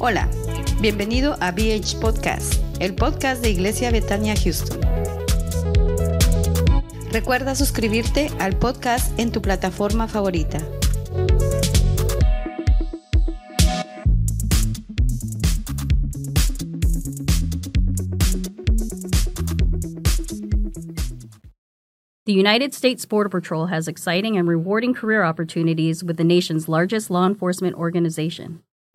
Hola, bienvenido a BH Podcast, el podcast de Iglesia Betania Houston. Recuerda suscribirte al podcast en tu plataforma favorita. The United States Border Patrol has exciting and rewarding career opportunities with the nation's largest law enforcement organization.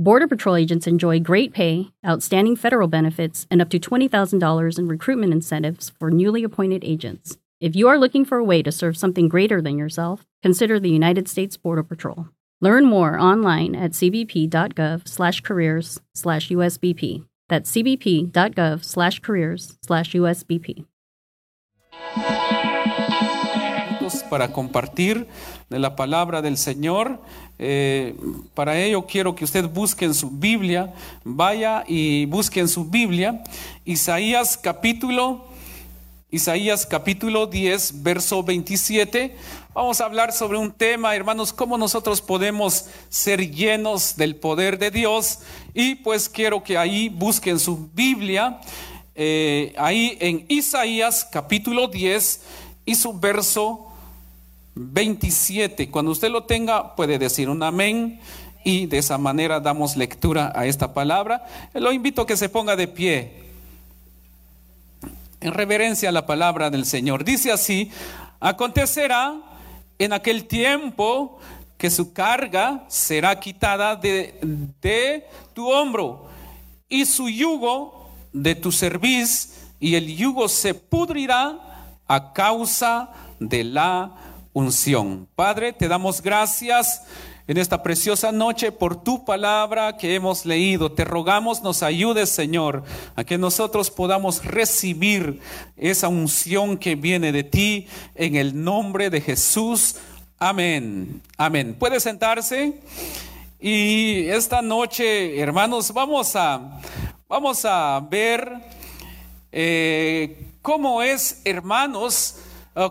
Border Patrol agents enjoy great pay, outstanding federal benefits, and up to $20,000 in recruitment incentives for newly appointed agents. If you are looking for a way to serve something greater than yourself, consider the United States Border Patrol. Learn more online at cbp.gov/careers/usbp. That's cbp.gov/careers/usbp. para compartir de la palabra del Señor. Eh, para ello quiero que usted busque en su Biblia, vaya y busque en su Biblia Isaías capítulo, Isaías capítulo 10, verso 27. Vamos a hablar sobre un tema, hermanos, cómo nosotros podemos ser llenos del poder de Dios. Y pues quiero que ahí busquen su Biblia, eh, ahí en Isaías capítulo 10 y su verso 27. Cuando usted lo tenga, puede decir un amén y de esa manera damos lectura a esta palabra. Lo invito a que se ponga de pie en reverencia a la palabra del Señor. Dice así, acontecerá en aquel tiempo que su carga será quitada de, de tu hombro y su yugo de tu cerviz y el yugo se pudrirá a causa de la unción. Padre, te damos gracias en esta preciosa noche por tu palabra que hemos leído. Te rogamos nos ayudes, Señor, a que nosotros podamos recibir esa unción que viene de ti en el nombre de Jesús. Amén. Amén. Puede sentarse. Y esta noche, hermanos, vamos a, vamos a ver eh, cómo es, hermanos,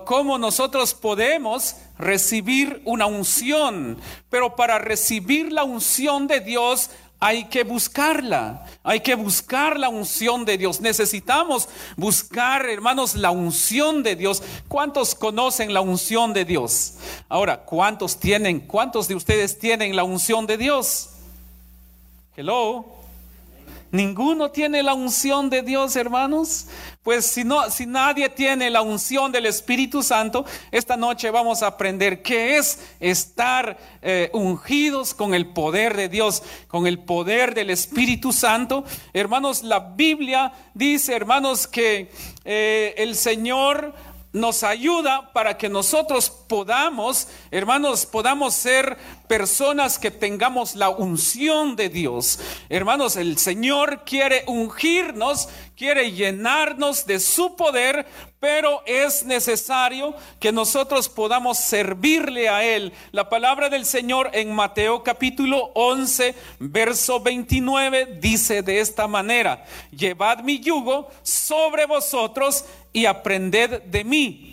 cómo nosotros podemos recibir una unción, pero para recibir la unción de Dios hay que buscarla, hay que buscar la unción de Dios. Necesitamos buscar, hermanos, la unción de Dios. ¿Cuántos conocen la unción de Dios? Ahora, ¿cuántos tienen, cuántos de ustedes tienen la unción de Dios? Hello. Ninguno tiene la unción de Dios, hermanos. Pues si no, si nadie tiene la unción del Espíritu Santo, esta noche vamos a aprender qué es estar eh, ungidos con el poder de Dios, con el poder del Espíritu Santo. Hermanos, la Biblia dice, hermanos, que eh, el Señor nos ayuda para que nosotros podamos, hermanos, podamos ser personas que tengamos la unción de Dios. Hermanos, el Señor quiere ungirnos, quiere llenarnos de su poder, pero es necesario que nosotros podamos servirle a Él. La palabra del Señor en Mateo capítulo 11, verso 29 dice de esta manera, llevad mi yugo sobre vosotros y aprended de mí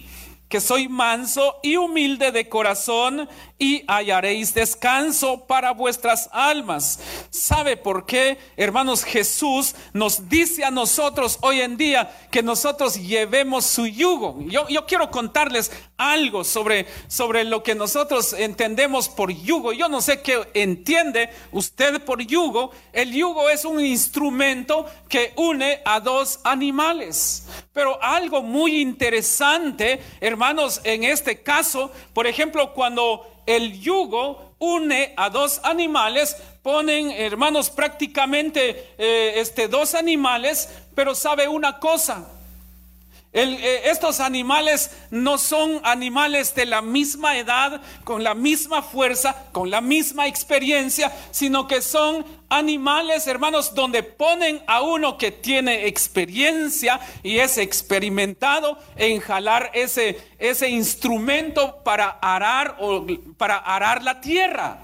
que soy manso y humilde de corazón y hallaréis descanso para vuestras almas. ¿Sabe por qué, hermanos? Jesús nos dice a nosotros hoy en día que nosotros llevemos su yugo. Yo, quiero contarles algo sobre, sobre lo que nosotros entendemos por yugo. Yo no sé qué entiende usted por yugo. El yugo es un instrumento que une a dos animales. Pero algo muy interesante, hermanos, en este caso, por ejemplo, cuando el yugo une a dos animales, ponen, hermanos, prácticamente eh, este, dos animales, pero sabe una cosa, El, eh, estos animales no son animales de la misma edad, con la misma fuerza, con la misma experiencia, sino que son animales, hermanos, donde ponen a uno que tiene experiencia y es experimentado en jalar ese, ese instrumento para arar o para arar la tierra.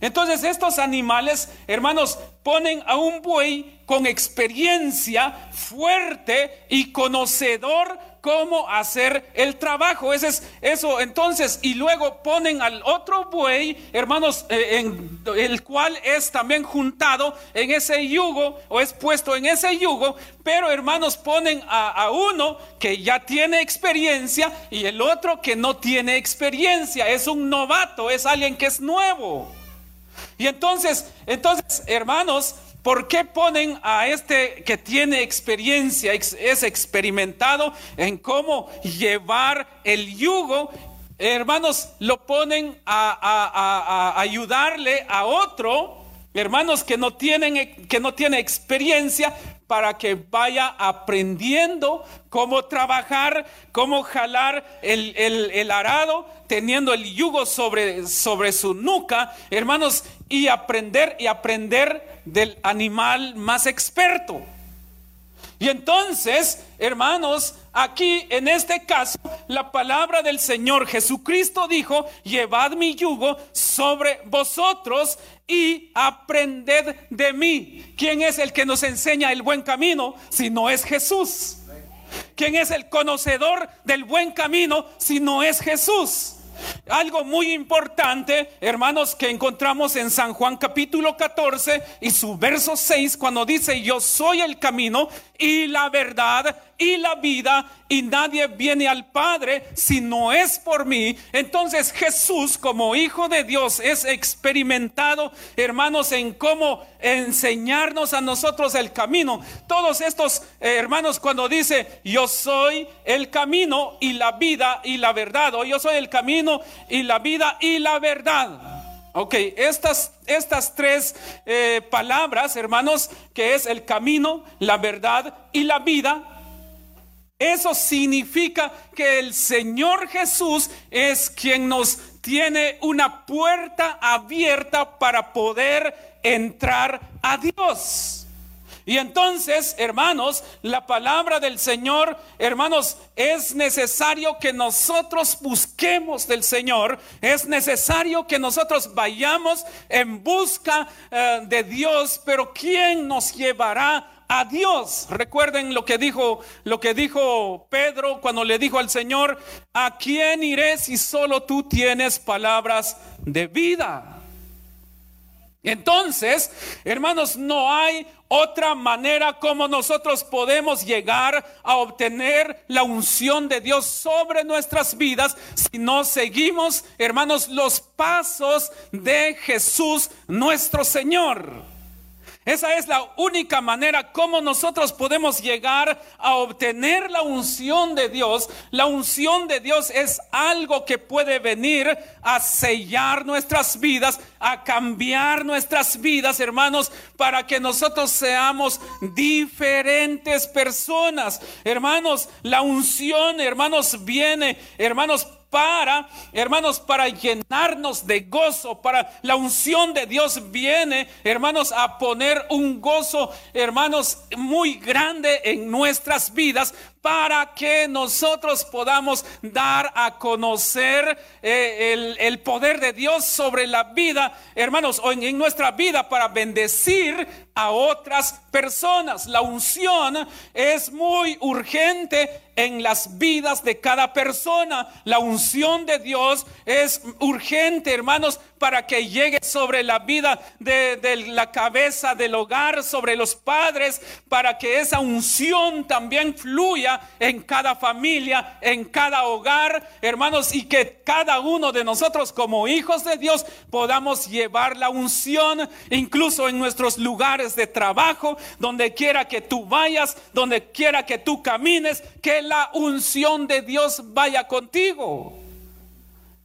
Entonces estos animales, hermanos, ponen a un buey con experiencia fuerte y conocedor cómo hacer el trabajo. Ese es eso. Entonces, y luego ponen al otro buey, hermanos, eh, en el cual es también juntado en ese yugo o es puesto en ese yugo, pero hermanos ponen a, a uno que ya tiene experiencia y el otro que no tiene experiencia. Es un novato, es alguien que es nuevo. Y entonces, entonces, hermanos, ¿por qué ponen a este que tiene experiencia, es experimentado en cómo llevar el yugo? Hermanos, lo ponen a, ayudarle a otro, hermanos que no tienen, que no tiene experiencia, para que vaya aprendiendo cómo trabajar, cómo jalar el, arado, teniendo el yugo sobre, sobre su nuca, hermanos, y aprender y aprender del animal más experto. Y entonces, hermanos, aquí en este caso, la palabra del Señor Jesucristo dijo, llevad mi yugo sobre vosotros y aprended de mí. ¿Quién es el que nos enseña el buen camino si no es Jesús? ¿Quién es el conocedor del buen camino si no es Jesús? Algo muy importante, hermanos, que encontramos en San Juan capítulo 14 y su verso 6, cuando dice, yo soy el camino y la verdad y la vida y nadie viene al Padre si no es por mí. Entonces Jesús como Hijo de Dios es experimentado, hermanos, en cómo enseñarnos a nosotros el camino. Todos estos eh, hermanos cuando dice, yo soy el camino y la vida y la verdad, o yo soy el camino y la vida y la verdad. Ok, estas, estas tres eh, palabras, hermanos, que es el camino, la verdad y la vida, eso significa que el Señor Jesús es quien nos tiene una puerta abierta para poder entrar a Dios. Y entonces, hermanos, la palabra del Señor, hermanos, es necesario que nosotros busquemos del Señor, es necesario que nosotros vayamos en busca eh, de Dios, pero ¿quién nos llevará a Dios. Recuerden lo que dijo lo que dijo Pedro cuando le dijo al Señor, ¿a quién iré si solo tú tienes palabras de vida? Entonces, hermanos, no hay otra manera como nosotros podemos llegar a obtener la unción de Dios sobre nuestras vidas si no seguimos, hermanos, los pasos de Jesús nuestro Señor. Esa es la única manera como nosotros podemos llegar a obtener la unción de Dios. La unción de Dios es algo que puede venir a sellar nuestras vidas, a cambiar nuestras vidas, hermanos, para que nosotros seamos diferentes personas. Hermanos, la unción, hermanos, viene, hermanos, para, hermanos, para llenarnos de gozo, para la unción de Dios viene, hermanos, a poner un gozo, hermanos, muy grande en nuestras vidas para que nosotros podamos dar a conocer eh, el, poder de Dios sobre la vida, hermanos, o en, nuestra vida para bendecir a otras personas. La unción es muy urgente en las vidas de cada persona. La unción de Dios es urgente, hermanos, para que llegue sobre la vida de, la cabeza del hogar, sobre los padres, para que esa unción también fluya en cada familia, en cada hogar, hermanos, y que cada uno de nosotros como hijos de Dios podamos llevar la unción incluso en nuestros lugares de trabajo, donde quiera que tú vayas, donde quiera que tú camines, que la unción de Dios vaya contigo.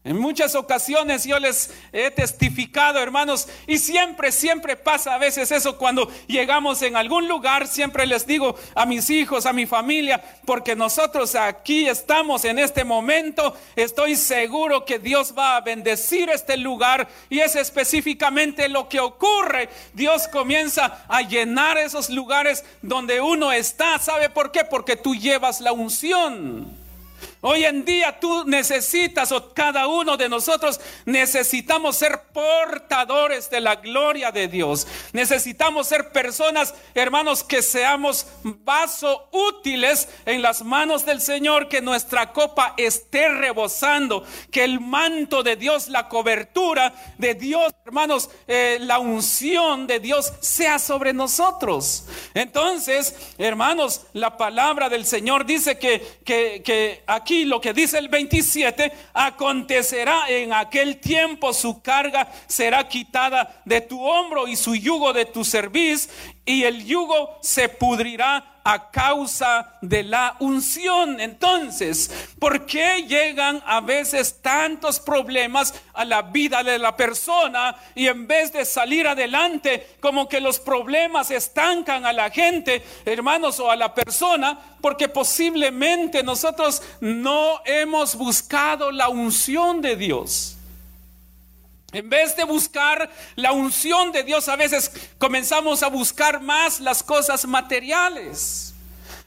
En muchas ocasiones yo les he testificado, hermanos, y siempre, siempre pasa a veces eso cuando llegamos en algún lugar, siempre les digo a mis hijos, a mi familia, porque nosotros aquí estamos en este momento, estoy seguro que Dios va a bendecir este lugar y es específicamente lo que ocurre. Dios comienza a llenar esos lugares donde uno está. ¿Sabe por qué? Porque tú llevas la unción. Hoy en día tú necesitas, o cada uno de nosotros necesitamos ser portadores de la gloria de Dios. Necesitamos ser personas, hermanos, que seamos vaso útiles en las manos del Señor, que nuestra copa esté rebosando, que el manto de Dios, la cobertura de Dios, hermanos, eh, la unción de Dios sea sobre nosotros. Entonces, hermanos, la palabra del Señor dice que, que, que aquí lo que dice el 27, acontecerá en aquel tiempo su carga será quitada de tu hombro y su yugo de tu cerviz y el yugo se pudrirá a causa de la unción. Entonces, ¿por qué llegan a veces tantos problemas a la vida de la persona y en vez de salir adelante, como que los problemas estancan a la gente, hermanos, o a la persona? Porque posiblemente nosotros no hemos buscado la unción de Dios. En vez de buscar la unción de Dios, a veces comenzamos a buscar más las cosas materiales.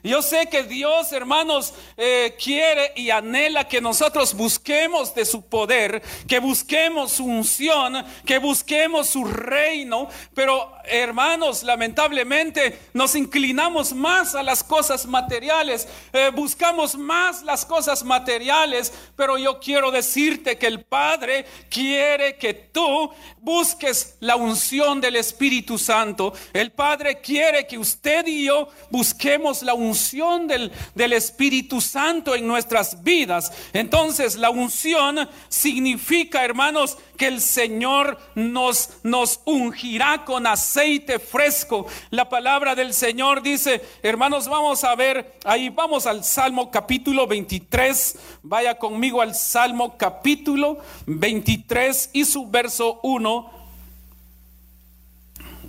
Yo sé que Dios, hermanos, eh, quiere y anhela que nosotros busquemos de su poder, que busquemos su unción, que busquemos su reino, pero hermanos, lamentablemente nos inclinamos más a las cosas materiales, eh, buscamos más las cosas materiales, pero yo quiero decirte que el Padre quiere que tú busques la unción del Espíritu Santo. El Padre quiere que usted y yo busquemos la unción unción del, Espíritu Santo en nuestras vidas. Entonces la unción significa, hermanos, que el Señor nos, nos ungirá con aceite fresco. La palabra del Señor dice, hermanos, vamos a ver, ahí vamos al Salmo capítulo 23, vaya conmigo al Salmo capítulo 23 y su verso 1.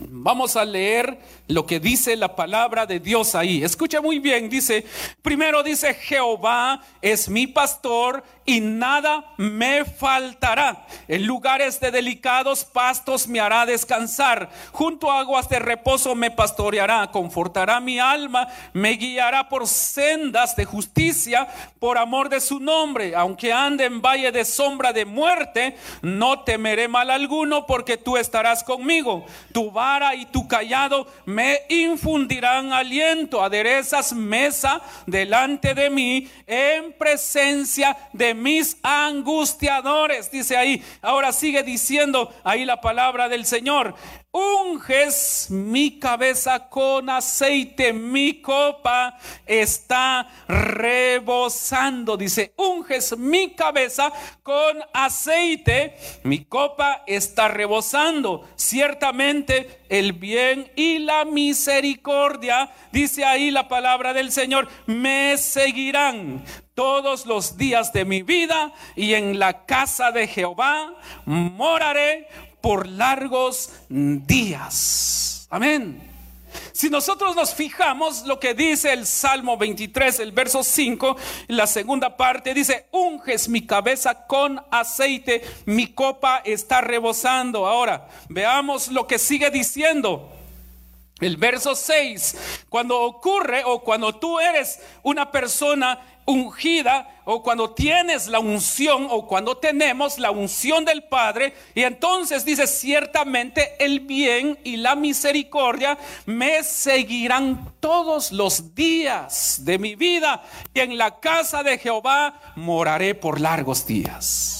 Vamos a leer lo que dice la palabra de Dios ahí. Escucha muy bien, dice, primero dice, Jehová es mi pastor y nada me faltará. En lugares de delicados pastos me hará descansar. Junto a aguas de reposo me pastoreará, confortará mi alma, me guiará por sendas de justicia por amor de su nombre. Aunque ande en valle de sombra de muerte, no temeré mal alguno porque tú estarás conmigo. Tu vara y tu callado me infundirán aliento. Aderezas mesa delante de mí en presencia de mis angustiadores. Dice ahí, ahora sigue diciendo ahí la palabra del Señor unges mi cabeza con aceite, mi copa está rebosando. Dice, unges mi cabeza con aceite, mi copa está rebosando. Ciertamente el bien y la misericordia, dice ahí la palabra del Señor, me seguirán todos los días de mi vida y en la casa de Jehová moraré por largos días. Amén. Si nosotros nos fijamos lo que dice el Salmo 23, el verso 5, la segunda parte dice, unges mi cabeza con aceite, mi copa está rebosando. Ahora, veamos lo que sigue diciendo. El verso 6, cuando ocurre o cuando tú eres una persona ungida o cuando tienes la unción o cuando tenemos la unción del Padre y entonces dice ciertamente el bien y la misericordia me seguirán todos los días de mi vida y en la casa de Jehová moraré por largos días.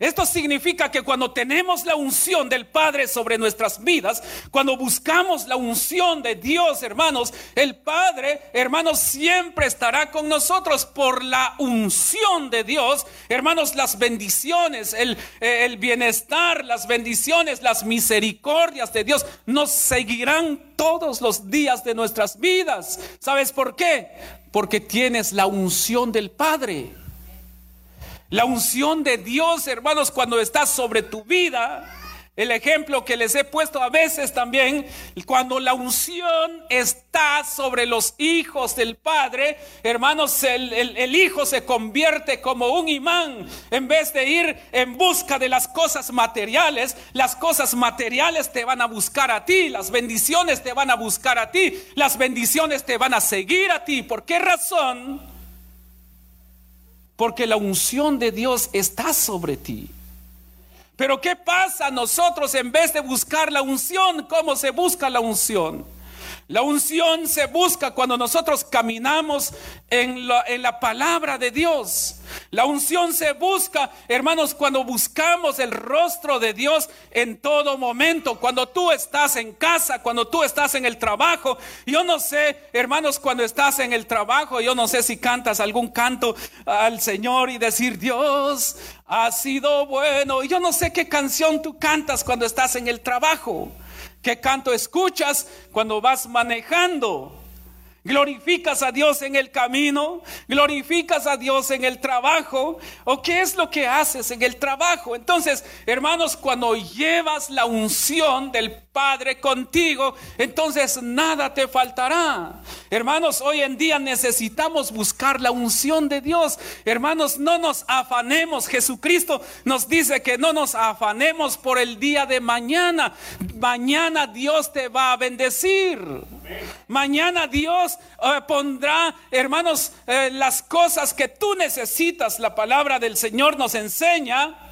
Esto significa que cuando tenemos la unción del Padre sobre nuestras vidas, cuando buscamos la unción de Dios, hermanos, el Padre, hermanos, siempre estará con nosotros por la unción de Dios. Hermanos, las bendiciones, el, bienestar, las bendiciones, las misericordias de Dios nos seguirán todos los días de nuestras vidas. ¿Sabes por qué? Porque tienes la unción del Padre. La unción de Dios, hermanos, cuando está sobre tu vida, el ejemplo que les he puesto a veces también, cuando la unción está sobre los hijos del Padre, hermanos, el, el, hijo se convierte como un imán. En vez de ir en busca de las cosas materiales, las cosas materiales te van a buscar a ti, las bendiciones te van a buscar a ti, las bendiciones te van a seguir a ti. ¿Por qué razón? Porque la unción de Dios está sobre ti. Pero ¿qué pasa nosotros en vez de buscar la unción? ¿Cómo se busca la unción? La unción se busca cuando nosotros caminamos en la, en la, palabra de Dios. La unción se busca, hermanos, cuando buscamos el rostro de Dios en todo momento. Cuando tú estás en casa, cuando tú estás en el trabajo. Yo no sé, hermanos, cuando estás en el trabajo, yo no sé si cantas algún canto al Señor y decir, Dios ha sido bueno. Yo no sé qué canción tú cantas cuando estás en el trabajo. ¿Qué canto escuchas cuando vas manejando? glorificas a Dios en el camino, glorificas a Dios en el trabajo, o qué es lo que haces en el trabajo. Entonces, hermanos, cuando llevas la unción del Padre contigo, entonces nada te faltará. Hermanos, hoy en día necesitamos buscar la unción de Dios. Hermanos, no nos afanemos. Jesucristo nos dice que no nos afanemos por el día de mañana. Mañana Dios te va a bendecir. Mañana Dios eh, pondrá, hermanos, eh, las cosas que tú necesitas. La palabra del Señor nos enseña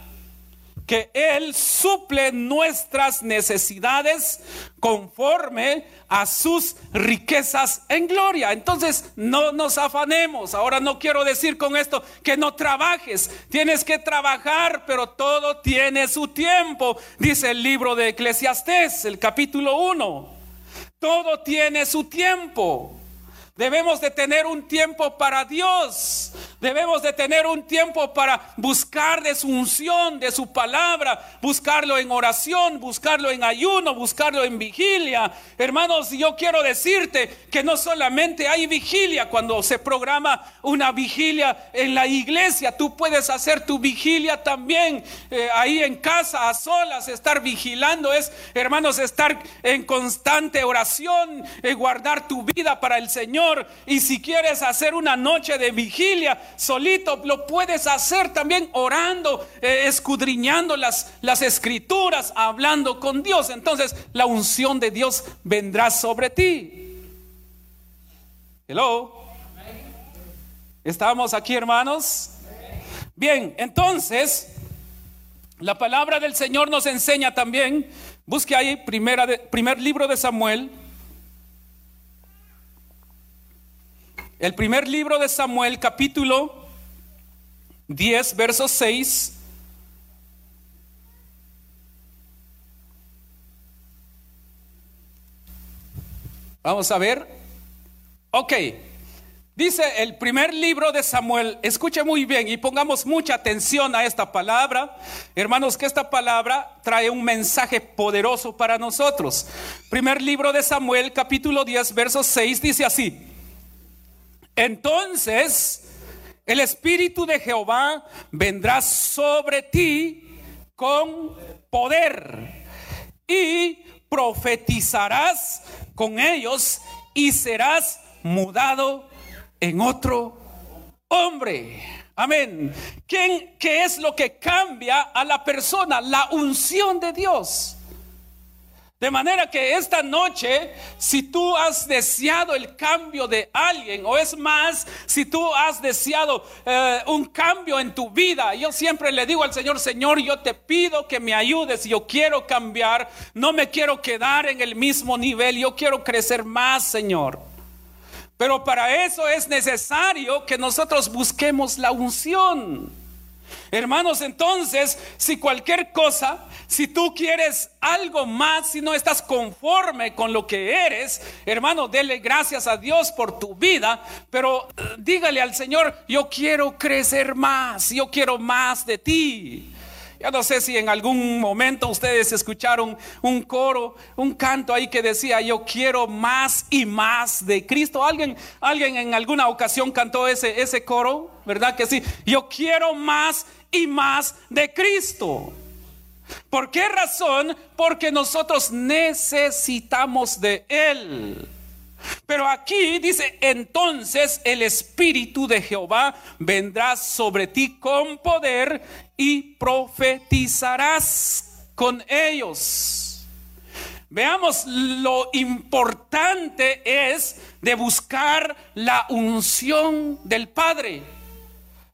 que Él suple nuestras necesidades conforme a sus riquezas en gloria. Entonces, no nos afanemos. Ahora no quiero decir con esto que no trabajes. Tienes que trabajar, pero todo tiene su tiempo. Dice el libro de Eclesiastés, el capítulo 1. Todo tiene su tiempo. Debemos de tener un tiempo para Dios. Debemos de tener un tiempo para buscar de su unción, de su palabra, buscarlo en oración, buscarlo en ayuno, buscarlo en vigilia. Hermanos, yo quiero decirte que no solamente hay vigilia cuando se programa una vigilia en la iglesia, tú puedes hacer tu vigilia también eh, ahí en casa, a solas, estar vigilando es, hermanos, estar en constante oración, eh, guardar tu vida para el Señor y si quieres hacer una noche de vigilia solito, lo puedes hacer también orando, eh, escudriñando las, las escrituras, hablando con Dios. Entonces la unción de Dios vendrá sobre ti. Hello. ¿Estamos aquí, hermanos? Bien, entonces, la palabra del Señor nos enseña también, busque ahí primera primer libro de Samuel, El primer libro de Samuel, capítulo 10, verso 6. Vamos a ver. Ok. Dice el primer libro de Samuel, escuche muy bien y pongamos mucha atención a esta palabra. Hermanos, que esta palabra trae un mensaje poderoso para nosotros. Primer libro de Samuel, capítulo 10, verso 6, dice así. Entonces el Espíritu de Jehová vendrá sobre ti con poder y profetizarás con ellos y serás mudado en otro hombre. Amén. ¿Quién, ¿Qué es lo que cambia a la persona? La unción de Dios. De manera que esta noche, si tú has deseado el cambio de alguien, o es más, si tú has deseado eh, un cambio en tu vida, yo siempre le digo al Señor, Señor, yo te pido que me ayudes, yo quiero cambiar, no me quiero quedar en el mismo nivel, yo quiero crecer más, Señor. Pero para eso es necesario que nosotros busquemos la unción. Hermanos, entonces, si cualquier cosa, si tú quieres algo más, si no estás conforme con lo que eres, hermano, dele gracias a Dios por tu vida, pero eh, dígale al Señor, yo quiero crecer más, yo quiero más de ti. Yo no sé si en algún momento ustedes escucharon un coro, un canto ahí que decía, yo quiero más y más de Cristo. ¿Alguien, alguien en alguna ocasión cantó ese, ese coro? ¿Verdad que sí? Yo quiero más y más de Cristo. ¿Por qué razón? Porque nosotros necesitamos de Él. Pero aquí dice, entonces el Espíritu de Jehová vendrá sobre ti con poder y profetizarás con ellos. Veamos lo importante es de buscar la unción del Padre.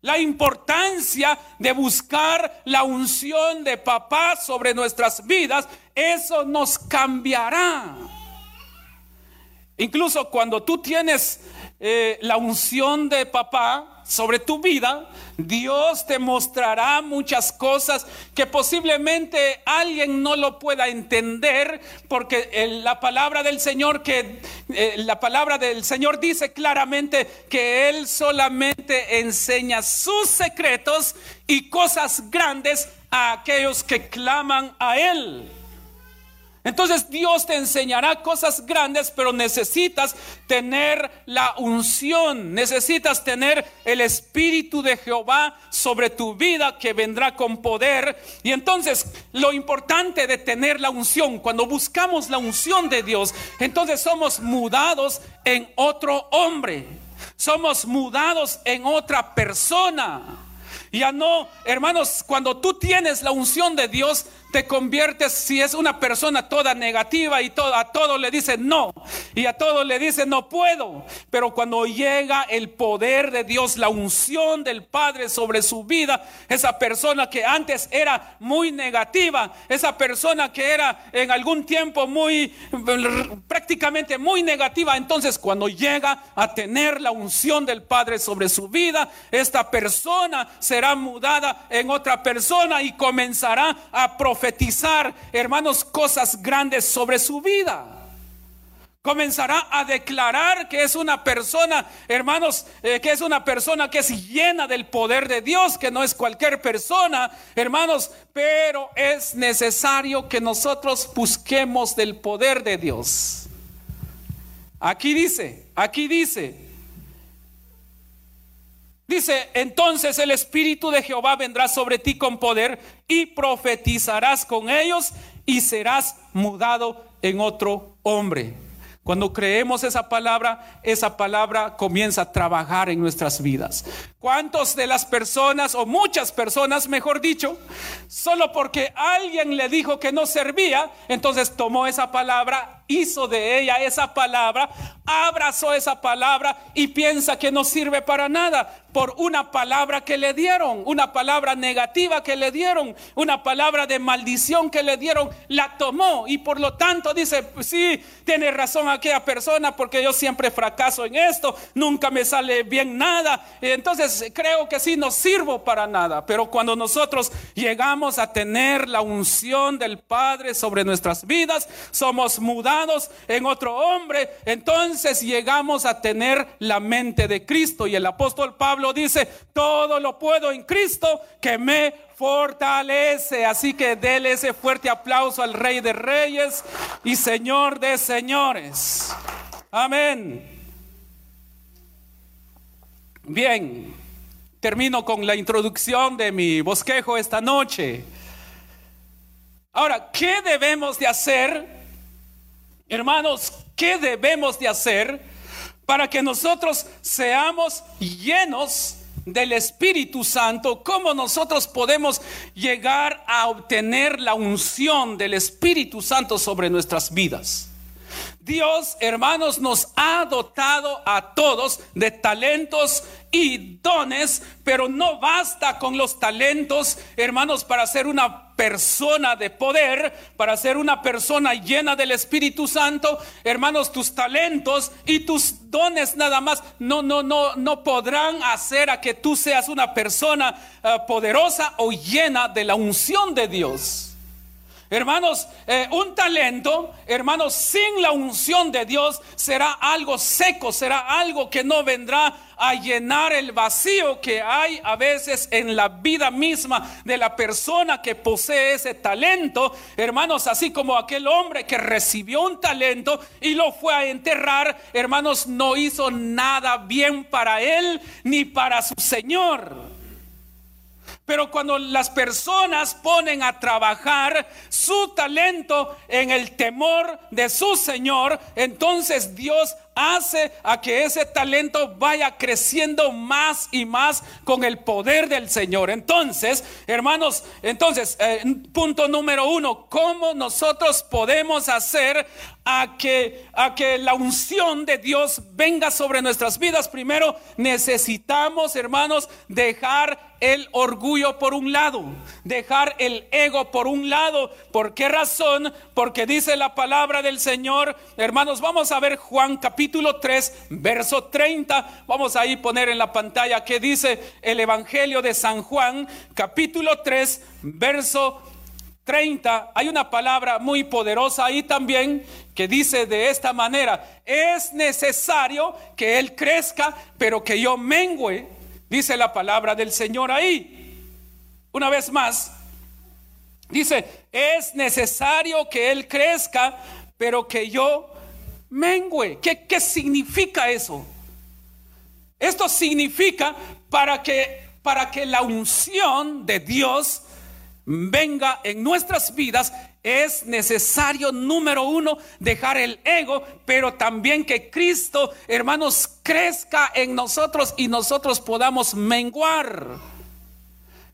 La importancia de buscar la unción de papá sobre nuestras vidas, eso nos cambiará. Incluso cuando tú tienes eh, la unción de papá sobre tu vida, Dios te mostrará muchas cosas que posiblemente alguien no lo pueda entender, porque la palabra del Señor que eh, la palabra del Señor dice claramente que él solamente enseña sus secretos y cosas grandes a aquellos que claman a él. Entonces Dios te enseñará cosas grandes, pero necesitas tener la unción, necesitas tener el Espíritu de Jehová sobre tu vida que vendrá con poder. Y entonces lo importante de tener la unción, cuando buscamos la unción de Dios, entonces somos mudados en otro hombre, somos mudados en otra persona. Ya no, hermanos, cuando tú tienes la unción de Dios, te conviertes, si es una persona toda negativa y a todo le dice no, y a todo le dice no puedo, pero cuando llega el poder de Dios, la unción del Padre sobre su vida, esa persona que antes era muy negativa, esa persona que era en algún tiempo muy, prácticamente muy negativa, entonces cuando llega a tener la unción del Padre sobre su vida, esta persona será mudada en otra persona y comenzará a profetizar hermanos, cosas grandes sobre su vida. Comenzará a declarar que es una persona, hermanos, eh, que es una persona que es llena del poder de Dios, que no es cualquier persona, hermanos, pero es necesario que nosotros busquemos del poder de Dios. Aquí dice, aquí dice, Dice, entonces el Espíritu de Jehová vendrá sobre ti con poder y profetizarás con ellos y serás mudado en otro hombre. Cuando creemos esa palabra, esa palabra comienza a trabajar en nuestras vidas. ¿Cuántos de las personas, o muchas personas, mejor dicho, solo porque alguien le dijo que no servía, entonces tomó esa palabra, hizo de ella esa palabra, abrazó esa palabra y piensa que no sirve para nada por una palabra que le dieron, una palabra negativa que le dieron, una palabra de maldición que le dieron, la tomó y por lo tanto dice, sí, tiene razón aquella persona porque yo siempre fracaso en esto, nunca me sale bien nada. Entonces creo que sí, no sirvo para nada, pero cuando nosotros llegamos a tener la unción del Padre sobre nuestras vidas, somos mudados en otro hombre, entonces llegamos a tener la mente de Cristo y el apóstol Pablo dice, todo lo puedo en Cristo que me fortalece. Así que déle ese fuerte aplauso al Rey de Reyes y Señor de Señores. Amén. Bien, termino con la introducción de mi bosquejo esta noche. Ahora, ¿qué debemos de hacer? Hermanos, ¿qué debemos de hacer? para que nosotros seamos llenos del Espíritu Santo, cómo nosotros podemos llegar a obtener la unción del Espíritu Santo sobre nuestras vidas. Dios, hermanos, nos ha dotado a todos de talentos y dones, pero no basta con los talentos, hermanos, para ser una persona de poder, para ser una persona llena del Espíritu Santo. Hermanos, tus talentos y tus dones nada más no no no no podrán hacer a que tú seas una persona eh, poderosa o llena de la unción de Dios. Hermanos, eh, un talento, hermanos, sin la unción de Dios será algo seco, será algo que no vendrá a llenar el vacío que hay a veces en la vida misma de la persona que posee ese talento. Hermanos, así como aquel hombre que recibió un talento y lo fue a enterrar, hermanos, no hizo nada bien para él ni para su Señor. Pero cuando las personas ponen a trabajar su talento en el temor de su Señor, entonces Dios hace a que ese talento vaya creciendo más y más con el poder del Señor. Entonces, hermanos, entonces, eh, punto número uno, ¿cómo nosotros podemos hacer a que, a que la unción de Dios venga sobre nuestras vidas? Primero, necesitamos, hermanos, dejar el orgullo por un lado, dejar el ego por un lado. ¿Por qué razón? Porque dice la palabra del Señor, hermanos, vamos a ver Juan capítulo capítulo 3, verso 30. Vamos a ir poner en la pantalla que dice el Evangelio de San Juan, capítulo 3, verso 30. Hay una palabra muy poderosa ahí también que dice de esta manera, es necesario que Él crezca, pero que yo mengüe, dice la palabra del Señor ahí. Una vez más, dice, es necesario que Él crezca, pero que yo mengue. ¿Qué, ¿Qué significa eso? Esto significa para que, para que la unción de Dios venga en nuestras vidas, es necesario, número uno, dejar el ego, pero también que Cristo, hermanos, crezca en nosotros y nosotros podamos menguar.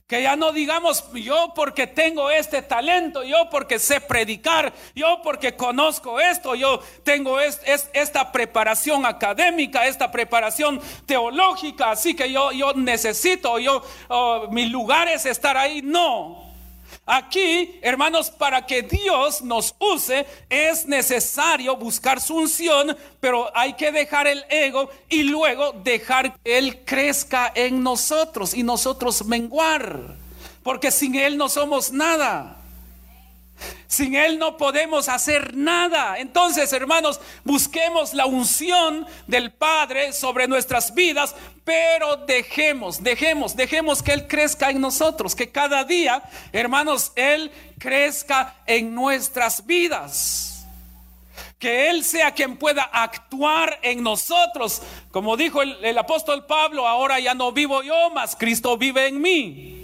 Que ya no digamos yo porque tengo este talento, yo porque sé predicar, yo porque conozco esto, yo tengo esta preparación académica, esta preparación teológica, así que yo, necesito, yo, oh, mi lugar es estar ahí. No, Aquí, hermanos, para que Dios nos use es necesario buscar su unción, pero hay que dejar el ego y luego dejar que Él crezca en nosotros y nosotros menguar, porque sin Él no somos nada. Sin Él no podemos hacer nada. Entonces, hermanos, busquemos la unción del Padre sobre nuestras vidas, pero dejemos, dejemos, dejemos que Él crezca en nosotros, que cada día, hermanos, Él crezca en nuestras vidas. Que Él sea quien pueda actuar en nosotros. Como dijo el, apóstol Pablo, ahora ya no vivo yo, mas Cristo vive en mí.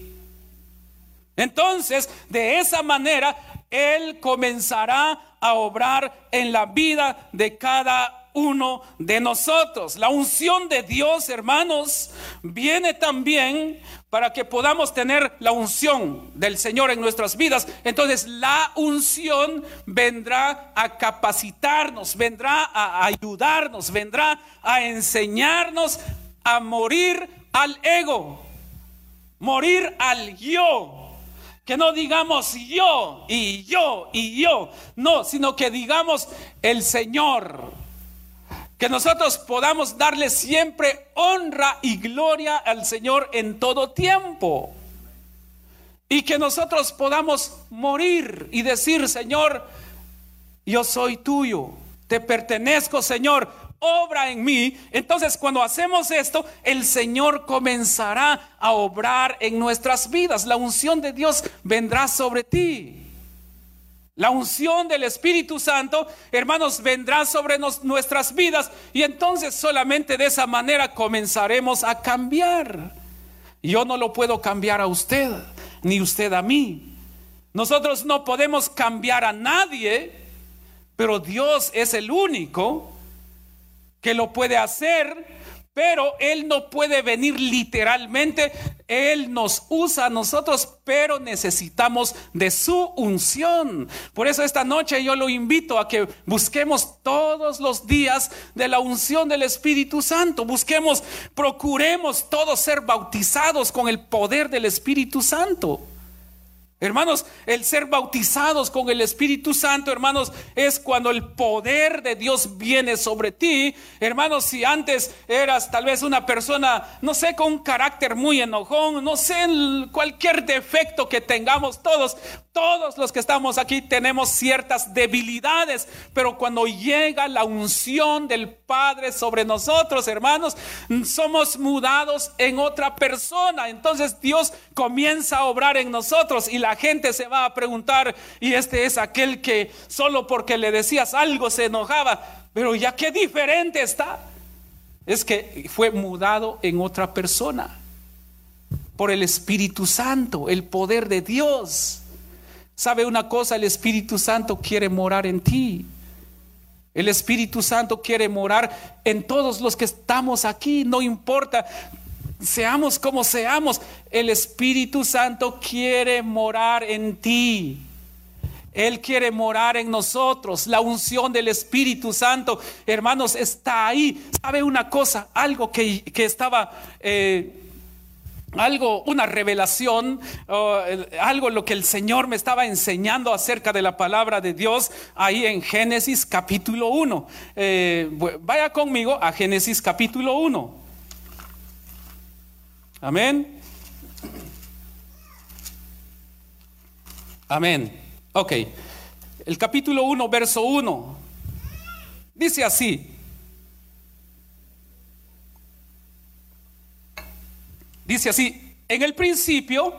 Entonces, de esa manera, él comenzará a obrar en la vida de cada uno de nosotros. La unción de Dios, hermanos, viene también para que podamos tener la unción del Señor en nuestras vidas. Entonces la unción vendrá a capacitarnos, vendrá a ayudarnos, vendrá a enseñarnos a morir al ego, morir al yo que no digamos yo y yo y yo, no, sino que digamos el Señor. Que nosotros podamos darle siempre honra y gloria al Señor en todo tiempo. Y que nosotros podamos morir y decir, Señor, yo soy tuyo, te pertenezco, Señor, obra en mí. Entonces cuando hacemos esto, el Señor comenzará a obrar en nuestras vidas. La unción de Dios vendrá sobre ti. La unción del Espíritu Santo, hermanos, vendrá sobre nuestras vidas y entonces solamente de esa manera comenzaremos a cambiar. Yo no lo puedo cambiar a usted, ni usted a mí. Nosotros no podemos cambiar a nadie, pero Dios es el único que lo puede hacer, pero Él no puede venir literalmente. Él nos usa a nosotros, pero necesitamos de su unción. Por eso esta noche yo lo invito a que busquemos todos los días de la unción del Espíritu Santo. Busquemos, procuremos todos ser bautizados con el poder del Espíritu Santo. Hermanos, el ser bautizados con el Espíritu Santo, hermanos, es cuando el poder de Dios viene sobre ti. Hermanos, si antes eras tal vez una persona, no sé, con un carácter muy enojón, no sé, cualquier defecto que tengamos todos, todos los que estamos aquí tenemos ciertas debilidades, pero cuando llega la unción del Padre sobre nosotros, hermanos, somos mudados en otra persona. Entonces Dios comienza a obrar en nosotros y la gente se va a preguntar, y este es aquel que solo porque le decías algo se enojaba, pero ya qué diferente está. Es que fue mudado en otra persona por el Espíritu Santo, el poder de Dios. ¿Sabe una cosa? El Espíritu Santo quiere morar en ti. El Espíritu Santo quiere morar en todos los que estamos aquí, no importa, seamos como seamos, el Espíritu Santo quiere morar en ti. Él quiere morar en nosotros. La unción del Espíritu Santo, hermanos, está ahí. ¿Sabe una cosa? Algo que, estaba... Eh, algo, una revelación, algo lo que el Señor me estaba enseñando acerca de la palabra de Dios ahí en Génesis capítulo 1. Eh, vaya conmigo a Génesis capítulo 1. Amén. Amén. Ok. El capítulo 1, verso 1. Dice así. Dice así, en el principio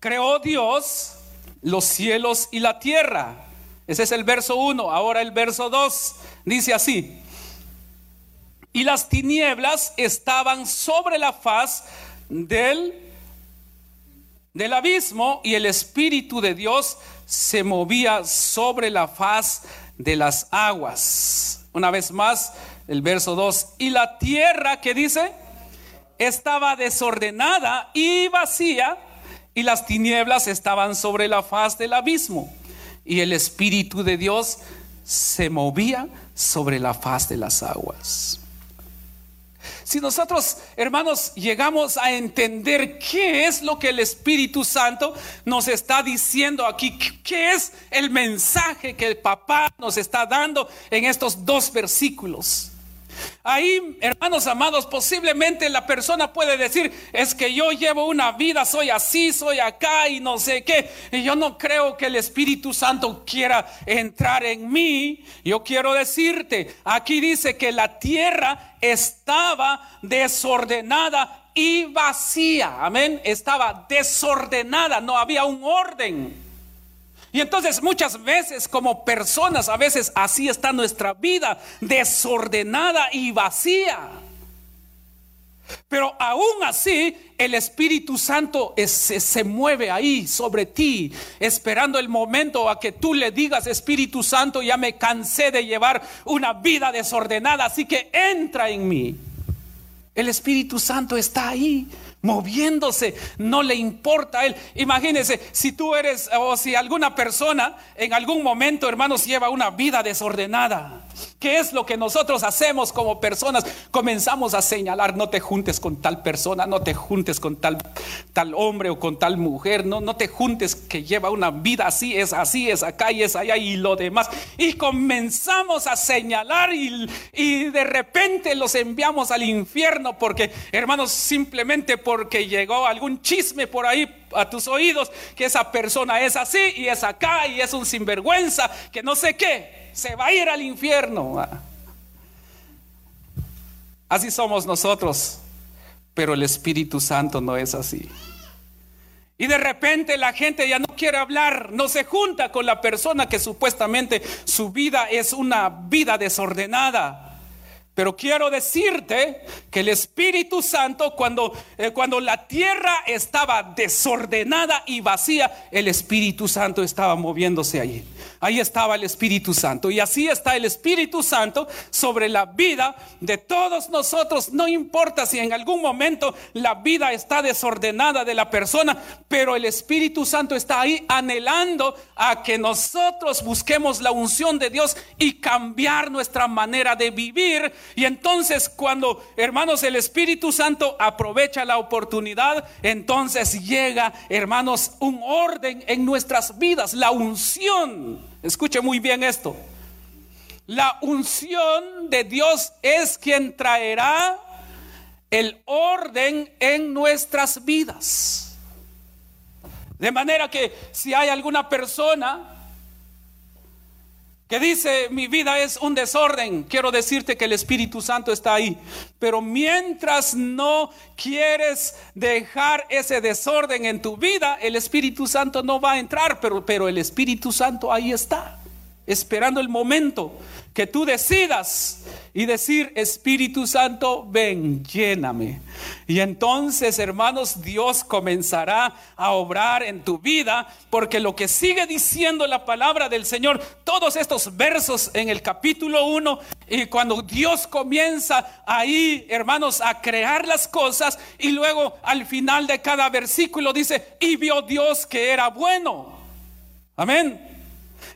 creó Dios los cielos y la tierra. Ese es el verso 1. Ahora el verso 2 dice así. Y las tinieblas estaban sobre la faz del, del abismo y el Espíritu de Dios se movía sobre la faz de las aguas. Una vez más, el verso 2. Y la tierra que dice estaba desordenada y vacía, y las tinieblas estaban sobre la faz del abismo, y el Espíritu de Dios se movía sobre la faz de las aguas. Si nosotros, hermanos, llegamos a entender qué es lo que el Espíritu Santo nos está diciendo aquí, qué es el mensaje que el papá nos está dando en estos dos versículos. Ahí, hermanos amados, posiblemente la persona puede decir, es que yo llevo una vida, soy así, soy acá y no sé qué. Y yo no creo que el Espíritu Santo quiera entrar en mí. Yo quiero decirte, aquí dice que la tierra estaba desordenada y vacía. Amén. Estaba desordenada, no había un orden. Y entonces muchas veces como personas, a veces así está nuestra vida, desordenada y vacía. Pero aún así, el Espíritu Santo se, mueve ahí sobre ti, esperando el momento a que tú le digas, Espíritu Santo, ya me cansé de llevar una vida desordenada, así que entra en mí. El Espíritu Santo está ahí moviéndose, no le importa a él. Imagínese, si tú eres o si alguna persona en algún momento, hermanos, lleva una vida desordenada. ¿Qué es lo que nosotros hacemos como personas? Comenzamos a señalar, no te juntes con tal persona, no te juntes con tal, tal hombre o con tal mujer, no, no te juntes que lleva una vida así, es así, es acá y es allá y lo demás. Y comenzamos a señalar y, y de repente los enviamos al infierno porque, hermanos, simplemente porque llegó algún chisme por ahí a tus oídos que esa persona es así y es acá y es un sinvergüenza, que no sé qué se va a ir al infierno. Así somos nosotros, pero el Espíritu Santo no es así. Y de repente la gente ya no quiere hablar, no se junta con la persona que supuestamente su vida es una vida desordenada. Pero quiero decirte que el Espíritu Santo, cuando, eh, cuando la tierra estaba desordenada y vacía, el Espíritu Santo estaba moviéndose allí. Ahí estaba el Espíritu Santo. Y así está el Espíritu Santo sobre la vida de todos nosotros. No importa si en algún momento la vida está desordenada de la persona, pero el Espíritu Santo está ahí anhelando a que nosotros busquemos la unción de Dios y cambiar nuestra manera de vivir Y entonces cuando, hermanos, el Espíritu Santo aprovecha la oportunidad, entonces llega, hermanos, un orden en nuestras vidas, la unción. Escuche muy bien esto. La unción de Dios es quien traerá el orden en nuestras vidas. De manera que si hay alguna persona que dice mi vida es un desorden, quiero decirte que el Espíritu Santo está ahí. Pero mientras no quieres dejar ese desorden en tu vida, el Espíritu Santo no va a entrar, pero, pero el Espíritu Santo ahí está esperando el momento que tú decidas y decir, Espíritu Santo, ven, lléname. Y entonces, hermanos, Dios comenzará a obrar en tu vida, porque lo que sigue diciendo la palabra del Señor, todos estos versos en el capítulo 1, y cuando Dios comienza ahí, hermanos, a crear las cosas, y luego al final de cada versículo dice, y vio Dios que era bueno. Amén.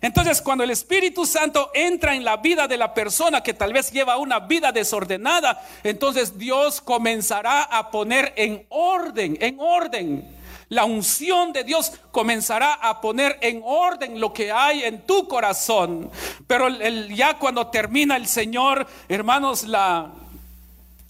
Entonces, cuando el Espíritu Santo entra en la vida de la persona que tal vez lleva una vida desordenada, entonces Dios comenzará a poner en orden, en orden. La unción de Dios comenzará a poner en orden lo que hay en tu corazón. Pero ya cuando termina el Señor, hermanos, la,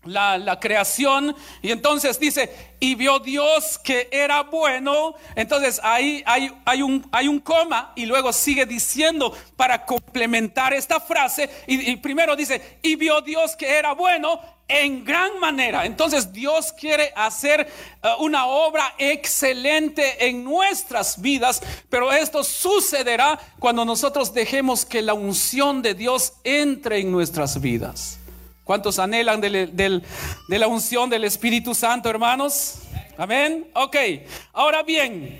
la, creación y entonces dice, y vio Dios que era bueno, entonces ahí hay, hay, un, hay un coma y luego sigue diciendo para complementar esta frase y, primero dice, y vio Dios que era bueno en gran manera. Entonces Dios quiere hacer eh, una obra excelente en nuestras vidas, pero esto sucederá cuando nosotros dejemos que la unción de Dios entre en nuestras vidas. ¿Cuántos anhelan de la unción del Espíritu Santo, hermanos? Amén. Ok. Ahora bien,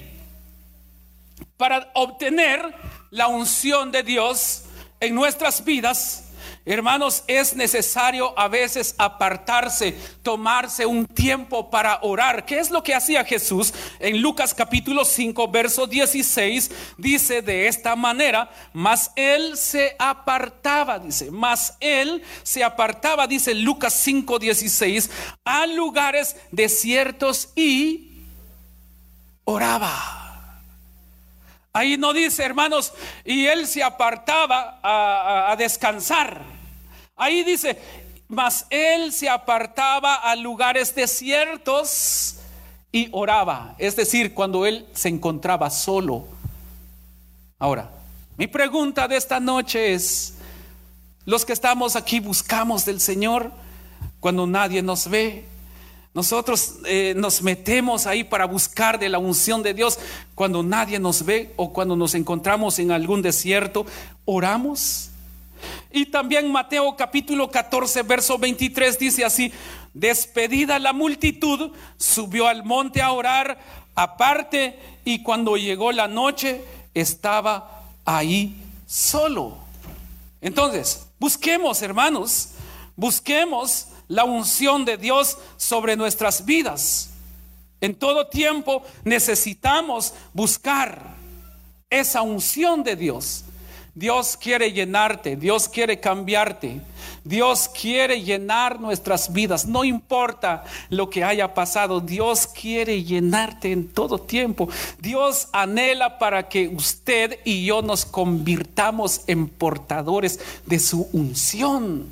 para obtener la unción de Dios en nuestras vidas, Hermanos, es necesario a veces apartarse, tomarse un tiempo para orar. ¿Qué es lo que hacía Jesús? En Lucas capítulo 5, verso 16, dice de esta manera, mas él se apartaba, dice, mas él se apartaba, dice Lucas 5, 16, a lugares desiertos y oraba. Ahí no dice, hermanos, y él se apartaba a, a descansar. Ahí dice, mas él se apartaba a lugares desiertos y oraba. Es decir, cuando él se encontraba solo. Ahora, mi pregunta de esta noche es, los que estamos aquí buscamos del Señor cuando nadie nos ve. Nosotros eh, nos metemos ahí para buscar de la unción de Dios cuando nadie nos ve o cuando nos encontramos en algún desierto. Oramos. Y también Mateo capítulo 14, verso 23 dice así, despedida la multitud, subió al monte a orar aparte y cuando llegó la noche estaba ahí solo. Entonces, busquemos, hermanos, busquemos la unción de Dios sobre nuestras vidas. En todo tiempo necesitamos buscar esa unción de Dios. Dios quiere llenarte, Dios quiere cambiarte, Dios quiere llenar nuestras vidas, no importa lo que haya pasado, Dios quiere llenarte en todo tiempo. Dios anhela para que usted y yo nos convirtamos en portadores de su unción.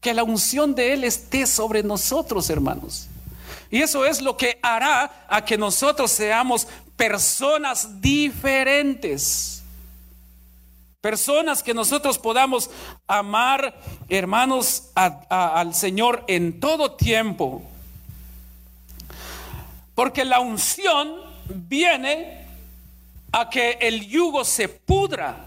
Que la unción de Él esté sobre nosotros, hermanos. Y eso es lo que hará a que nosotros seamos personas diferentes Personas que nosotros podamos amar, hermanos, al Señor en todo tiempo. Porque la unción viene a que el yugo se pudra.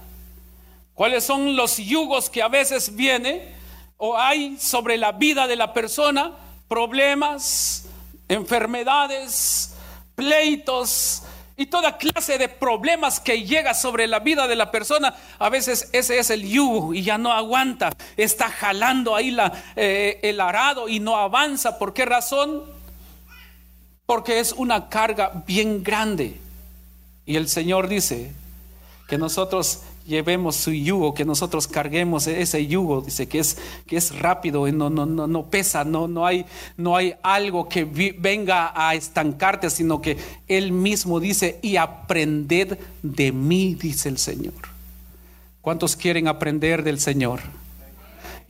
¿Cuáles son los yugos que a veces viene o hay sobre la vida de la persona? Problemas, enfermedades, pleitos, y toda clase de problemas que llega sobre la vida de la persona, a veces ese es el yugo y ya no aguanta, está jalando ahí la, eh, el arado y no avanza. ¿Por qué razón? Porque es una carga bien grande. Y el Señor dice que nosotros llevemos su yugo, que nosotros carguemos ese yugo, dice que es, que es rápido, no, no, no, no pesa, no, no, hay, no hay algo que venga a estancarte, sino que Él mismo dice, y aprended de mí, dice el Señor. ¿Cuántos quieren aprender del Señor?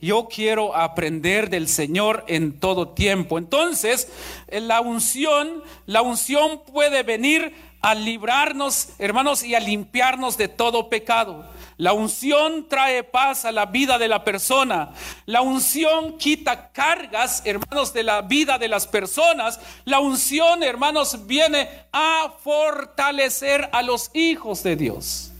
Yo quiero aprender del Señor en todo tiempo. Entonces, la unción, la unción puede venir a librarnos, hermanos, y a limpiarnos de todo pecado. La unción trae paz a la vida de la persona. La unción quita cargas, hermanos, de la vida de las personas. La unción, hermanos, viene a fortalecer a los hijos de Dios.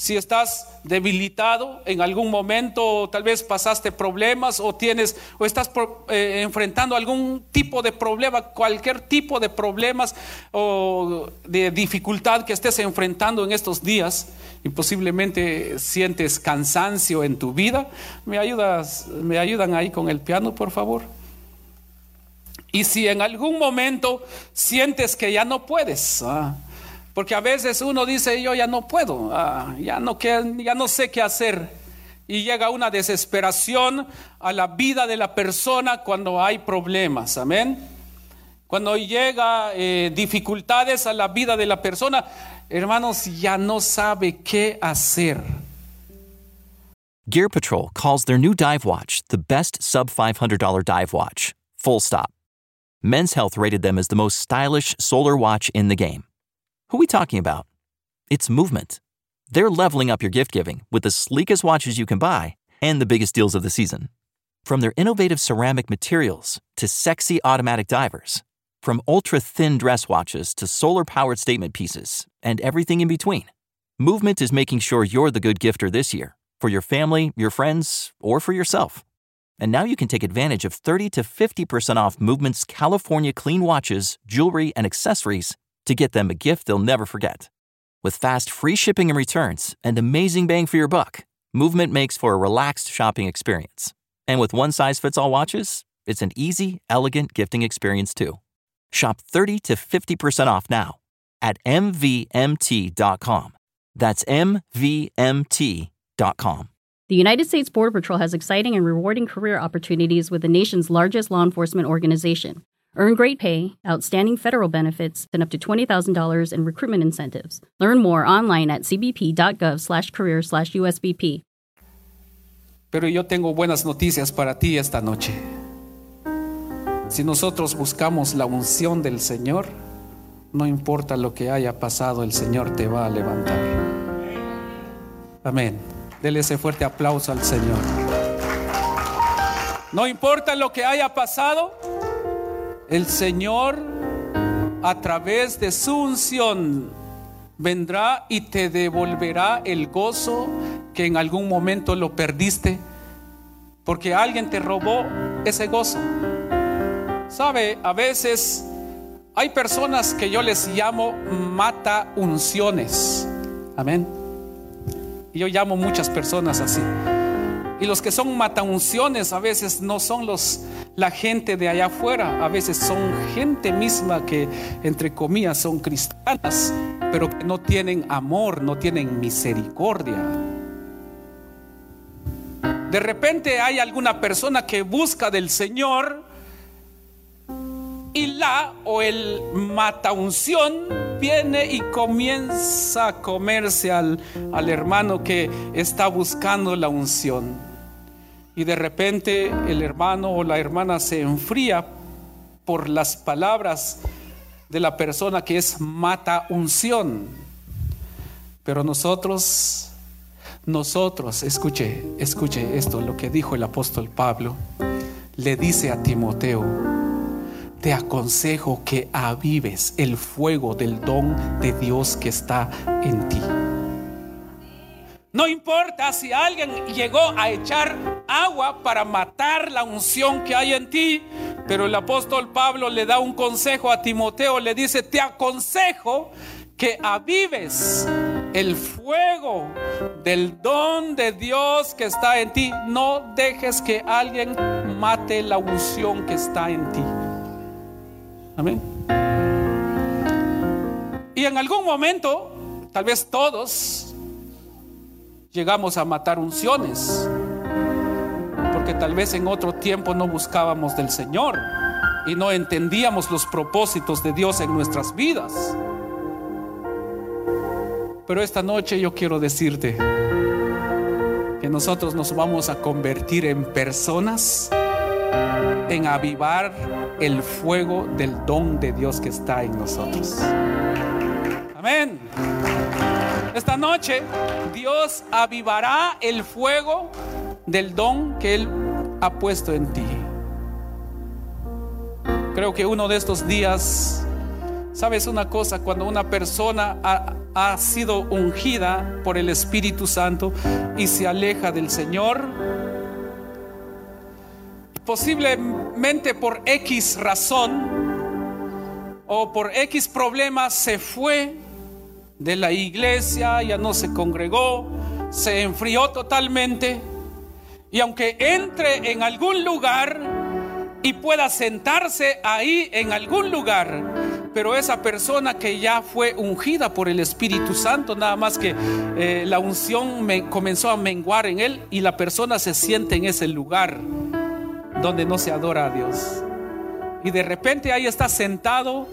Si estás debilitado en algún momento, tal vez pasaste problemas o tienes o estás eh, enfrentando algún tipo de problema, cualquier tipo de problemas o de dificultad que estés enfrentando en estos días y posiblemente sientes cansancio en tu vida, me ayudas, me ayudan ahí con el piano, por favor. Y si en algún momento sientes que ya no puedes, ah, porque a veces uno dice, yo ya no puedo, ah, ya, no, ya no sé qué hacer. Y llega una desesperación a la vida de la persona cuando hay problemas. Amén. Cuando llega eh, dificultades a la vida de la persona, hermanos, ya no sabe qué hacer. Gear Patrol calls their new dive watch the best sub $500 dive watch. Full stop. Men's Health rated them as the most stylish solar watch in the game. Who are we talking about? It's Movement. They're leveling up your gift giving with the sleekest watches you can buy and the biggest deals of the season. From their innovative ceramic materials to sexy automatic divers, from ultra thin dress watches to solar powered statement pieces, and everything in between, Movement is making sure you're the good gifter this year for your family, your friends, or for yourself. And now you can take advantage of 30 to 50% off Movement's California clean watches, jewelry, and accessories to get them a gift they'll never forget. With fast, free shipping and returns and amazing bang for your buck, Movement makes for a relaxed shopping experience. And with one size fits all watches, it's an easy, elegant gifting experience too. Shop 30 to 50% off now at MVMT.com. That's MVMT.com. The United States Border Patrol has exciting and rewarding career opportunities with the nation's largest law enforcement organization. Earn great pay, outstanding federal benefits, and up to $20,000 in recruitment incentives. Learn more online at cbp.gov/career/usbp. Pero yo tengo buenas noticias para ti esta noche. Si nosotros buscamos la unción del Señor, no importa lo que haya pasado, el Señor te va a levantar. Amén. Dele ese fuerte aplauso al Señor. No importa lo que haya pasado, el Señor a través de su unción vendrá y te devolverá el gozo que en algún momento lo perdiste porque alguien te robó ese gozo. Sabe, a veces hay personas que yo les llamo mata unciones. Amén. Yo llamo muchas personas así. Y los que son mataunciones a veces no son los la gente de allá afuera, a veces son gente misma que entre comillas son cristianas, pero que no tienen amor, no tienen misericordia. De repente hay alguna persona que busca del Señor y la o el mataunción viene y comienza a comerse al, al hermano que está buscando la unción y de repente el hermano o la hermana se enfría por las palabras de la persona que es mata unción. Pero nosotros, nosotros, escuche, escuche esto, lo que dijo el apóstol Pablo, le dice a Timoteo, te aconsejo que avives el fuego del don de Dios que está en ti. No importa si alguien llegó a echar agua para matar la unción que hay en ti, pero el apóstol Pablo le da un consejo a Timoteo, le dice, te aconsejo que avives el fuego del don de Dios que está en ti. No dejes que alguien mate la unción que está en ti. Amén. Y en algún momento, tal vez todos, llegamos a matar unciones, porque tal vez en otro tiempo no buscábamos del Señor y no entendíamos los propósitos de Dios en nuestras vidas. Pero esta noche yo quiero decirte que nosotros nos vamos a convertir en personas en avivar el fuego del don de Dios que está en nosotros. Amén. Esta noche Dios avivará el fuego del don que Él ha puesto en ti. Creo que uno de estos días, sabes una cosa, cuando una persona ha, sido ungida por el Espíritu Santo y se aleja del Señor, posiblemente por X razón o por X problemas se fue de la iglesia, ya no se congregó, se enfrió totalmente. Y aunque entre en algún lugar y pueda sentarse ahí en algún lugar, pero esa persona que ya fue ungida por el Espíritu Santo, nada más que eh, la unción me comenzó a menguar en él y la persona se siente en ese lugar donde no se adora a Dios. Y de repente ahí está sentado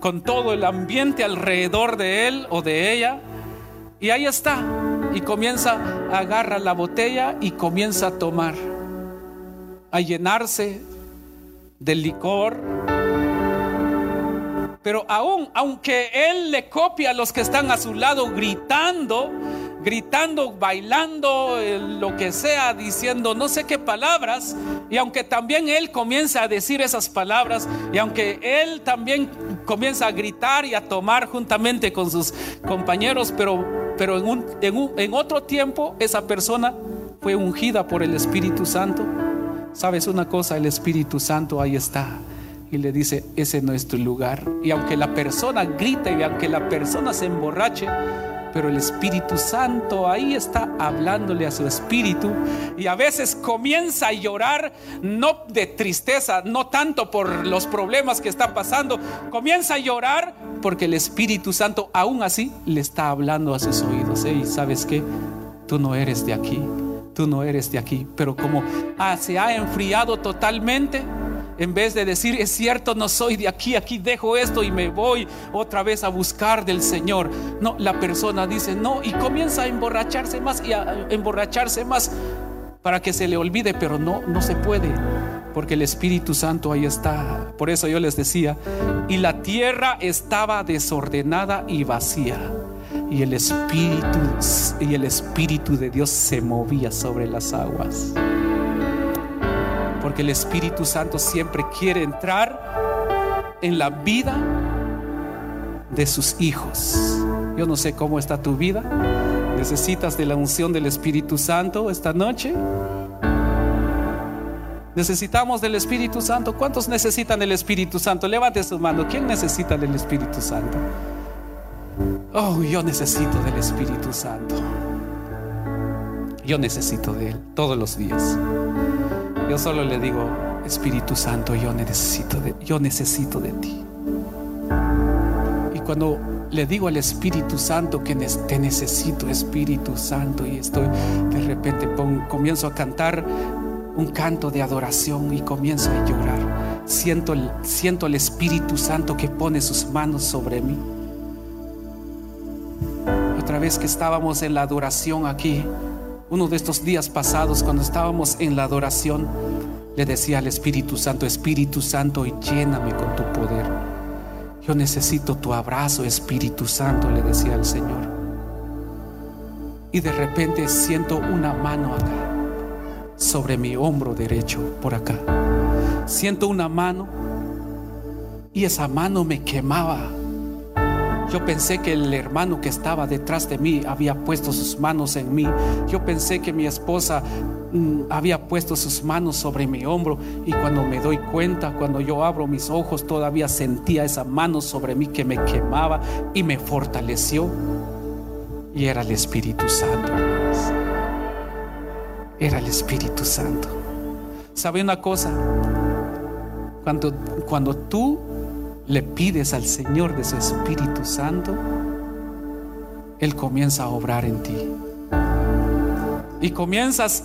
con todo el ambiente alrededor de él o de ella. Y ahí está. Y comienza, agarra la botella y comienza a tomar, a llenarse del licor. Pero aún, aunque él le copia a los que están a su lado gritando, gritando, bailando, eh, lo que sea, diciendo no sé qué palabras, y aunque también él comienza a decir esas palabras, y aunque él también comienza a gritar y a tomar juntamente con sus compañeros, pero, pero en, en, en otro tiempo esa persona fue ungida por el Espíritu Santo. ¿Sabes una cosa? El Espíritu Santo ahí está y le dice, ese no es tu lugar. Y aunque la persona grita y aunque la persona se emborrache, pero el Espíritu Santo ahí está hablándole a su espíritu. Y a veces comienza a llorar no de tristeza, no tanto por los problemas que está pasando, comienza a llorar porque el Espíritu Santo aún así le está hablando a sus oídos. Y sabes que tú no eres de aquí, tú no eres de aquí, pero como ah, se ha enfriado totalmente, en vez de decir, es cierto, no soy de aquí, aquí dejo esto y me voy otra vez a buscar del Señor. No, la persona dice, no, y comienza a emborracharse más y a emborracharse más para que se le olvide, pero no, no se puede, porque el Espíritu Santo ahí está. Por eso yo les decía, y la tierra estaba desordenada y vacía. Y el Espíritu, y el Espíritu de Dios se movía sobre las aguas porque el Espíritu Santo siempre quiere entrar en la vida de sus hijos. Yo no sé cómo está tu vida. ¿Necesitas de la unción del Espíritu Santo esta noche? Necesitamos del Espíritu Santo. ¿Cuántos necesitan del Espíritu Santo? Levante su mano. ¿Quién necesita del Espíritu Santo? Oh, yo necesito del Espíritu Santo. Yo necesito de Él todos los días. Yo solo le digo, Espíritu Santo, yo necesito de, yo necesito de ti. Y cuando le digo al Espíritu Santo que te necesito, Espíritu Santo, y estoy, de repente comienzo a cantar un canto de adoración y comienzo a llorar. Siento siento el Espíritu Santo que pone sus manos sobre mí. Otra vez que estábamos en la adoración aquí, uno de estos días pasados, cuando estábamos en la adoración, le decía al Espíritu Santo, Espíritu Santo, lléname con tu poder. Yo necesito tu abrazo, Espíritu Santo, le decía al Señor. Y de repente siento una mano acá, sobre mi hombro derecho, por acá. Siento una mano y esa mano me quemaba yo pensé que el hermano que estaba detrás de mí había puesto sus manos en mí. Yo pensé que mi esposa mm, había puesto sus manos sobre mi hombro. Y cuando me doy cuenta, cuando yo abro mis ojos, todavía sentía esa mano sobre mí que me quemaba y me fortaleció. Y era el Espíritu Santo. Era el Espíritu Santo. ¿Sabe una cosa? Cuando, cuando tú le pides al Señor de su Espíritu Santo, Él comienza a obrar en ti. y comienzas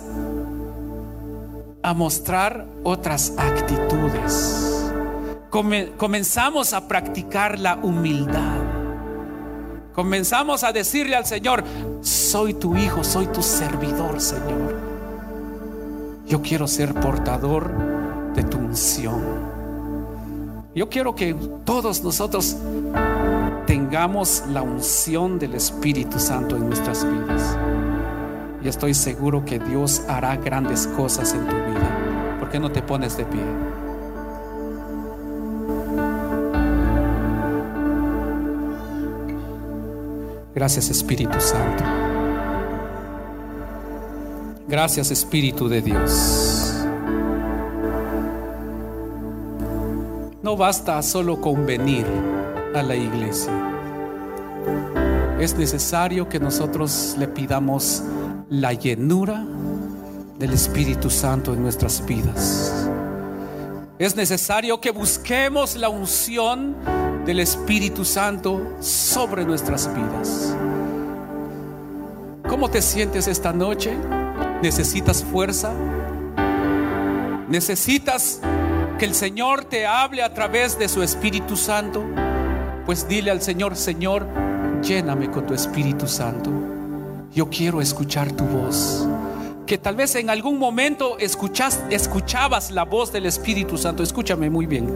a mostrar otras actitudes. Come- comenzamos a practicar la humildad. Comenzamos a decirle al Señor, soy tu hijo, soy tu servidor, Señor. Yo quiero ser portador de tu unción. Yo quiero que todos nosotros tengamos la unción del Espíritu Santo en nuestras vidas. Y estoy seguro que Dios hará grandes cosas en tu vida. ¿Por qué no te pones de pie? Gracias Espíritu Santo. Gracias Espíritu de Dios. No basta solo con venir a la iglesia. Es necesario que nosotros le pidamos la llenura del Espíritu Santo en nuestras vidas. Es necesario que busquemos la unción del Espíritu Santo sobre nuestras vidas. ¿Cómo te sientes esta noche? ¿Necesitas fuerza? ¿Necesitas que el Señor te hable a través de su Espíritu Santo? Pues dile al Señor, Señor, lléname con tu Espíritu Santo. Yo quiero escuchar tu voz. Que tal vez en algún momento escuchas, escuchabas la voz del Espíritu Santo. Escúchame muy bien.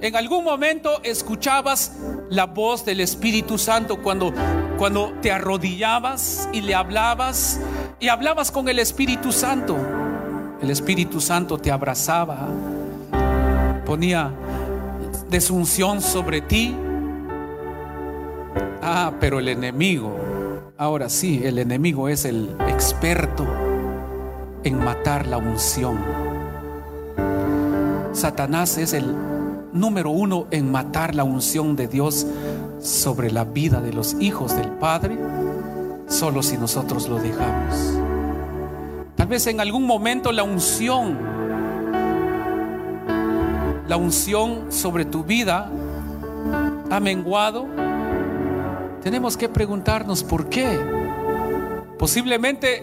En algún momento escuchabas la voz del Espíritu Santo cuando, cuando te arrodillabas y le hablabas y hablabas con el Espíritu Santo. El Espíritu Santo te abrazaba, ponía desunción sobre ti. Ah, pero el enemigo, ahora sí, el enemigo es el experto en matar la unción. Satanás es el número uno en matar la unción de Dios sobre la vida de los hijos del Padre, solo si nosotros lo dejamos. Tal vez en algún momento la unción, la unción sobre tu vida ha menguado. Tenemos que preguntarnos por qué. Posiblemente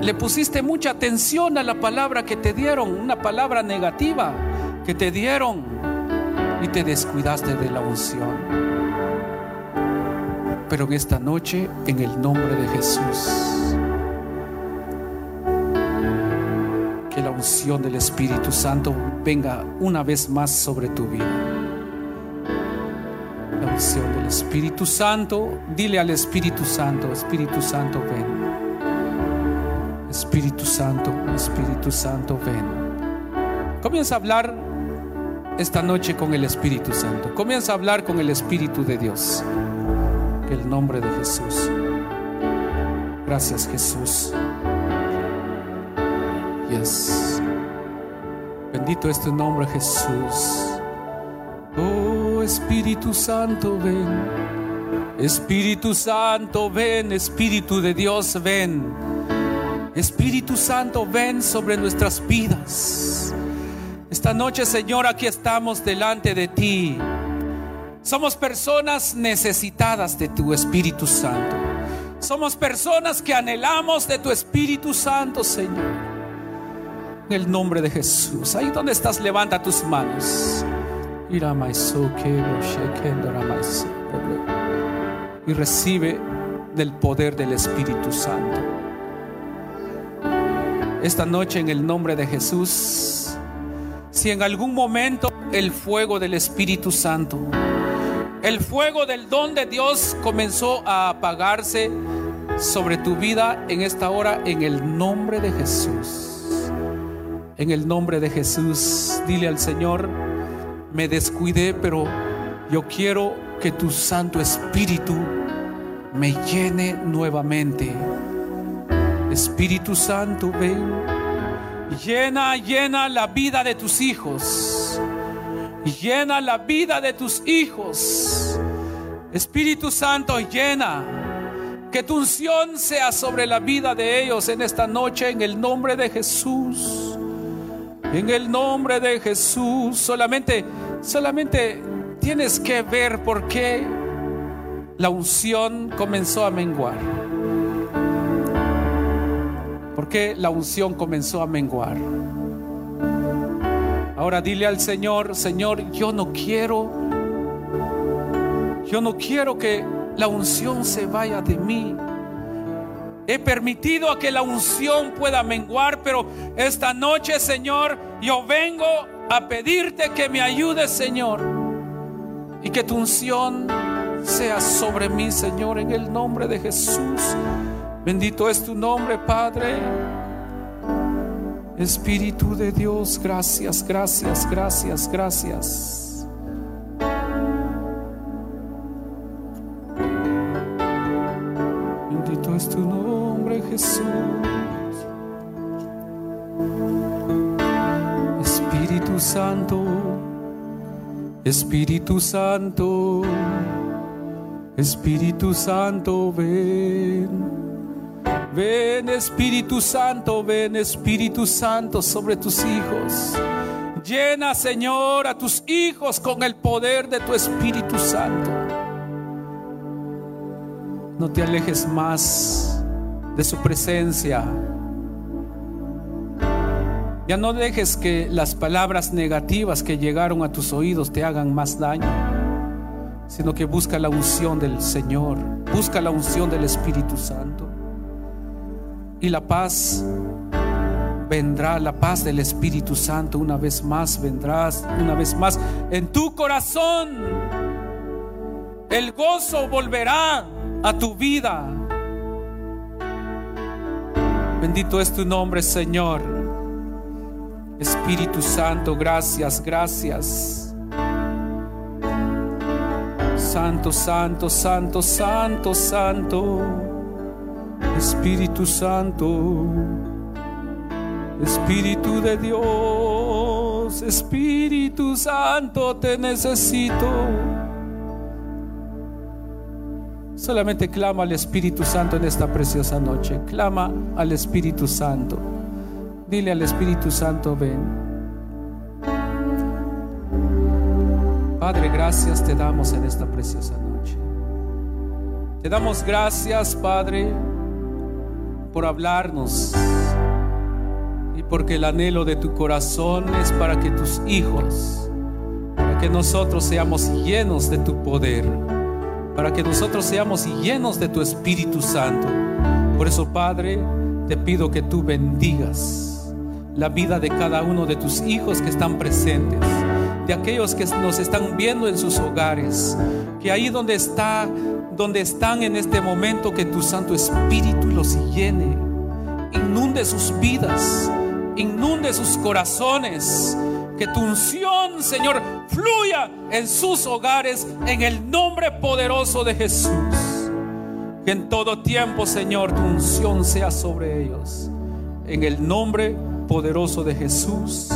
le pusiste mucha atención a la palabra que te dieron, una palabra negativa que te dieron y te descuidaste de la unción. Pero en esta noche, en el nombre de Jesús, unción del Espíritu Santo venga una vez más sobre tu vida. La unción del Espíritu Santo, dile al Espíritu Santo, Espíritu Santo, ven. Espíritu Santo, Espíritu Santo, ven. Comienza a hablar esta noche con el Espíritu Santo. Comienza a hablar con el Espíritu de Dios. El nombre de Jesús. Gracias Jesús. Yes. Bendito es tu nombre Jesús. Oh Espíritu Santo, ven. Espíritu Santo, ven. Espíritu de Dios, ven. Espíritu Santo, ven sobre nuestras vidas. Esta noche, Señor, aquí estamos delante de ti. Somos personas necesitadas de tu Espíritu Santo. Somos personas que anhelamos de tu Espíritu Santo, Señor. El nombre de Jesús. Ahí donde estás, levanta tus manos. Y recibe del poder del Espíritu Santo. Esta noche en el nombre de Jesús, si en algún momento el fuego del Espíritu Santo, el fuego del don de Dios comenzó a apagarse sobre tu vida en esta hora, en el nombre de Jesús. En el nombre de Jesús, dile al Señor, me descuidé, pero yo quiero que tu Santo Espíritu me llene nuevamente. Espíritu Santo, ven. Llena, llena la vida de tus hijos. Llena la vida de tus hijos. Espíritu Santo, llena. Que tu unción sea sobre la vida de ellos en esta noche en el nombre de Jesús. En el nombre de Jesús. Solamente, solamente tienes que ver por qué la unción comenzó a menguar. Porque la unción comenzó a menguar. Ahora dile al Señor, Señor, yo no quiero, yo no quiero que la unción se vaya de mí. He permitido a que la unción pueda menguar, pero esta noche, Señor, yo vengo a pedirte que me ayudes, Señor, y que tu unción sea sobre mí, Señor, en el nombre de Jesús. Bendito es tu nombre, Padre. Espíritu de Dios, gracias, gracias, gracias, gracias. Jesús. Espíritu Santo, Espíritu Santo, Espíritu Santo, ven. Ven Espíritu Santo, ven Espíritu Santo sobre tus hijos. Llena, Señor, a tus hijos con el poder de tu Espíritu Santo. No te alejes más de su presencia. Ya no dejes que las palabras negativas que llegaron a tus oídos te hagan más daño, sino que busca la unción del Señor, busca la unción del Espíritu Santo. Y la paz vendrá, la paz del Espíritu Santo una vez más vendrás, una vez más en tu corazón. El gozo volverá a tu vida. Bendito es tu nombre, Señor. Espíritu Santo, gracias, gracias. Santo, santo, santo, santo, santo. Espíritu Santo. Espíritu de Dios, Espíritu Santo, te necesito. Solamente clama al Espíritu Santo en esta preciosa noche. Clama al Espíritu Santo. Dile al Espíritu Santo, ven. Padre, gracias te damos en esta preciosa noche. Te damos gracias, Padre, por hablarnos y porque el anhelo de tu corazón es para que tus hijos, para que nosotros seamos llenos de tu poder, para que nosotros seamos llenos de tu Espíritu Santo. Por eso, Padre, te pido que tú bendigas la vida de cada uno de tus hijos que están presentes, de aquellos que nos están viendo en sus hogares, que ahí donde está, donde están en este momento, que tu Santo Espíritu los llene, inunde sus vidas, inunde sus corazones, que tu unción, Señor, fluya en sus hogares en el nombre poderoso de Jesús. Que en todo tiempo, Señor, tu unción sea sobre ellos. En el nombre poderoso de Jesús.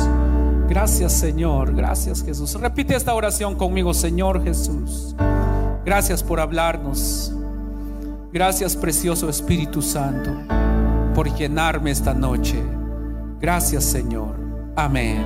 Gracias, Señor. Gracias, Jesús. Repite esta oración conmigo, Señor Jesús. Gracias por hablarnos. Gracias, precioso Espíritu Santo, por llenarme esta noche. Gracias, Señor. Amén.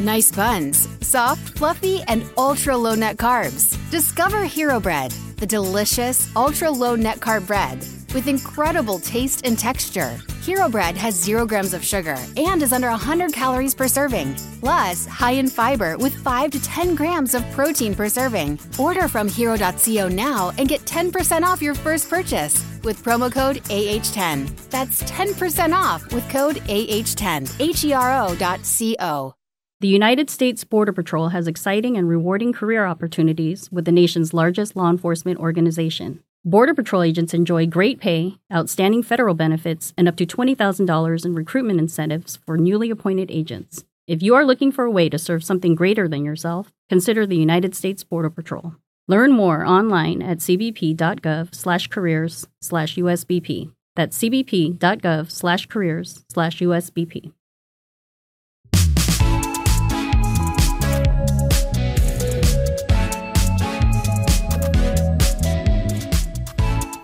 Nice buns, soft, fluffy, and ultra low net carbs. Discover Hero Bread, the delicious ultra low net carb bread with incredible taste and texture. Hero Bread has zero grams of sugar and is under 100 calories per serving, plus high in fiber with 5 to 10 grams of protein per serving. Order from hero.co now and get 10% off your first purchase with promo code AH10. That's 10% off with code AH10. HERO.co. The United States Border Patrol has exciting and rewarding career opportunities with the nation's largest law enforcement organization. Border Patrol agents enjoy great pay, outstanding federal benefits, and up to $20,000 in recruitment incentives for newly appointed agents. If you are looking for a way to serve something greater than yourself, consider the United States Border Patrol. Learn more online at cbp.gov/careers/usbp. That's cbp.gov/careers/usbp.